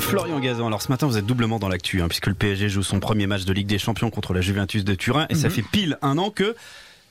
Florian Gazan, alors ce matin vous êtes doublement dans l'actu, hein, puisque le PSG joue son premier match de Ligue des Champions contre la Juventus de Turin, et ça Mhm. fait pile un an que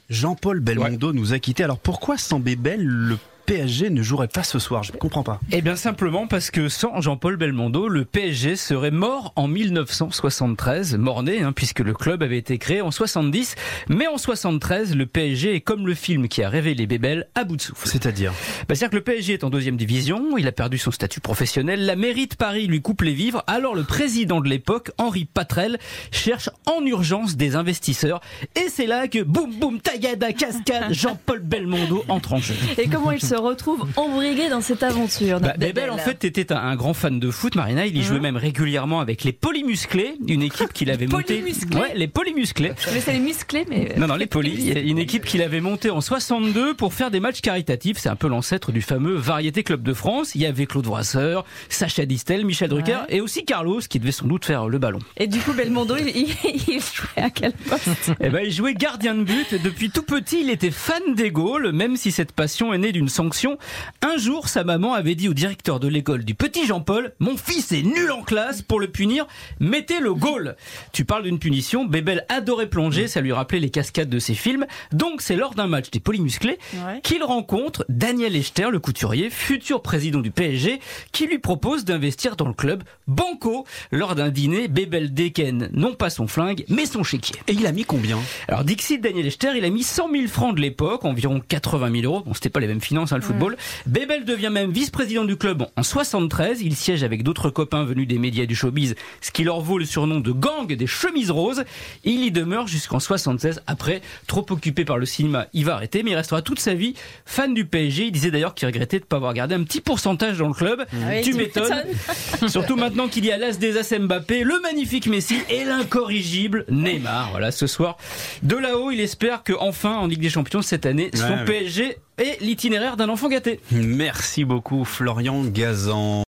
Jean-Paul Belmondo nous a quittés. Alors pourquoi Bébel, le PSG ne jouerait pas ce soir Je ne comprends pas. Eh bien simplement parce que sans Jean-Paul Belmondo, le PSG serait mort en 1973, mort-né, hein, puisque le club avait été créé en 70. Mais en 73, le PSG est comme le film qui a révélé Bébel à bout de souffle. C'est-à-dire Bah, C'est-à-dire que le PSG est en deuxième division, il a perdu son statut professionnel, la mairie de Paris lui coupe les vivres, alors le président de l'époque, Henri Patrel, cherche en urgence des investisseurs. Et c'est là que, boum boum, tagada, cascade, Jean-Paul Belmondo entre en jeu. Et comment il se retrouve embrigué dans cette aventure Bah, Bébel, en fait, était un, un grand fan de foot, Marina. Il y jouait Mhm. même régulièrement avec les Polymusclés, une équipe qu'il avait montée. Polymusclés Ouais, les Polymusclés. Je laissais les musclés, mais. Non, non, les polis. Une équipe qu'il avait montée en 62 pour faire des matchs caritatifs. C'est un peu l'ancêtre du fameux Variété Club de France. Il y avait Claude Brasseur, Sacha Distel, Michel Drucker Ouais. et aussi Carlos qui devait sans doute faire le ballon. Et du coup, Belmondo, il, il, il jouait à quel poste? Eh ben, il jouait gardien de but. Depuis tout petit, il était fan des Gaules, même si cette passion est née d'une sanction. Un jour, sa maman avait dit au directeur de l'école du petit Jean-Paul, mon fils est nul en classe, pour le punir, mettez le Gaulle. Tu parles d'une punition, Bébel adorait plonger, ça lui rappelait les cascades de ses films. Donc, c'est lors d'un match des polymusclés Ouais. qu'il rencontre Daniel Echter, le couturier, futur président du PSG, qui lui propose d'investir dans le club Banco. Lors d'un dîner, Bébel dégaine non pas son flingue, mais son chéquier. Et il a mis combien? Alors Dixit Daniel Echter, il a mis 100 000 francs de l'époque, environ 80 000 euros. Bon, c'était pas les mêmes finances, le football. Bébel devient même vice-président du club en 73. Il siège avec d'autres copains venus des médias du showbiz, ce qui leur vaut le surnom de gang des chemises roses. Il y demeure jusqu'en 76. Après, trop occupé par le cinéma, il va arrêter, mais il restera toute sa vie fan du PSG. Il disait d'ailleurs qu'il regrettait de ne pas avoir gardé un petit pourcentage dans le club. oui, tu m'étonnes. Surtout maintenant qu'il y a l'as des As Mbappé, le magnifique Messi et l'incorrigible Neymar. Voilà, ce soir, de là-haut, il espère que enfin en Ligue des Champions cette année, son ouais. PSG est l'itinéraire d'un enfant gâté. Merci beaucoup Florian Gazan.